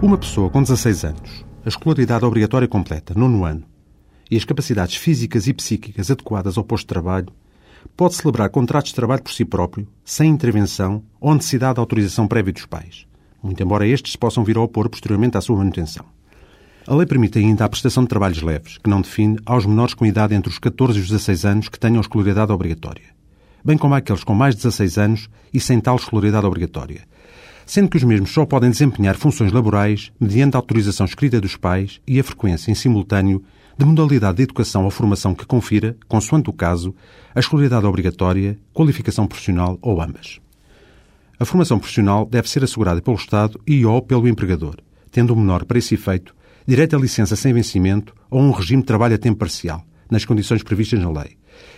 Uma pessoa com 16 anos, a escolaridade obrigatória completa, nono ano, e as capacidades físicas e psíquicas adequadas ao posto de trabalho, pode celebrar contratos de trabalho por si próprio, sem intervenção ou necessidade de autorização prévia dos pais, muito embora estes possam vir a opor posteriormente à sua manutenção. A lei permite ainda a prestação de trabalhos leves, que não define aos menores com idade entre os 14 e os 16 anos que tenham escolaridade obrigatória, bem como àqueles com mais de 16 anos e sem tal escolaridade obrigatória, sendo que os mesmos só podem desempenhar funções laborais mediante a autorização escrita dos pais e a frequência em simultâneo de modalidade de educação ou formação que confira, consoante o caso, a escolaridade obrigatória, qualificação profissional ou ambas. A formação profissional deve ser assegurada pelo Estado e ou pelo empregador, tendo o menor, para esse efeito, direito a licença sem vencimento ou um regime de trabalho a tempo parcial, nas condições previstas na lei,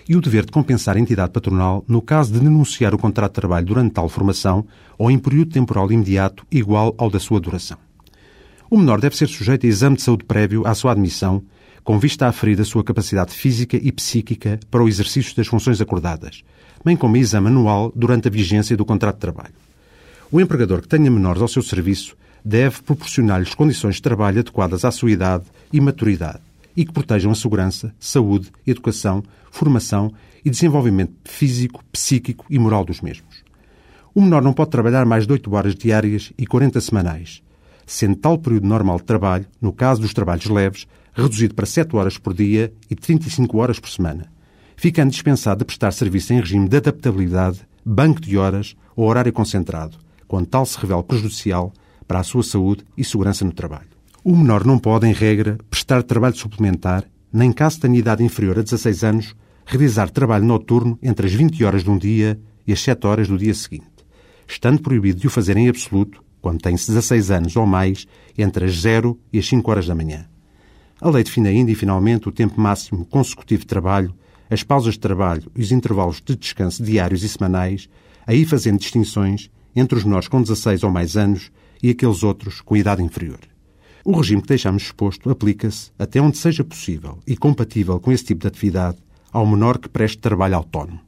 e o dever de compensar a entidade patronal no caso de denunciar o contrato de trabalho durante tal formação ou em período temporal imediato igual ao da sua duração. O menor deve ser sujeito a exame de saúde prévio à sua admissão, com vista a aferir a sua capacidade física e psíquica para o exercício das funções acordadas, bem como a exame anual durante a vigência do contrato de trabalho. O empregador que tenha menores ao seu serviço deve proporcionar-lhes condições de trabalho adequadas à sua idade e maturidade e que protejam a segurança, saúde, educação, formação e desenvolvimento físico, psíquico e moral dos mesmos. O menor não pode trabalhar mais de 8 horas diárias e 40 semanais, sendo tal período normal de trabalho, no caso dos trabalhos leves, reduzido para 7 horas por dia e 35 horas por semana, ficando dispensado de prestar serviço em regime de adaptabilidade, banco de horas ou horário concentrado, quando tal se revela prejudicial para a sua saúde e segurança no trabalho. O menor não pode, em regra, prestar trabalho suplementar, nem caso tenha idade inferior a 16 anos, realizar trabalho noturno entre as 20 horas de um dia e as 7 horas do dia seguinte, estando proibido de o fazer em absoluto quando tem 16 anos ou mais, entre as 0 e as 5 horas da manhã. A lei define ainda e finalmente o tempo máximo consecutivo de trabalho, as pausas de trabalho e os intervalos de descanso diários e semanais, aí fazendo distinções entre os menores com 16 ou mais anos e aqueles outros com idade inferior. O regime que deixamos exposto aplica-se, até onde seja possível e compatível com esse tipo de atividade, ao menor que preste trabalho autónomo.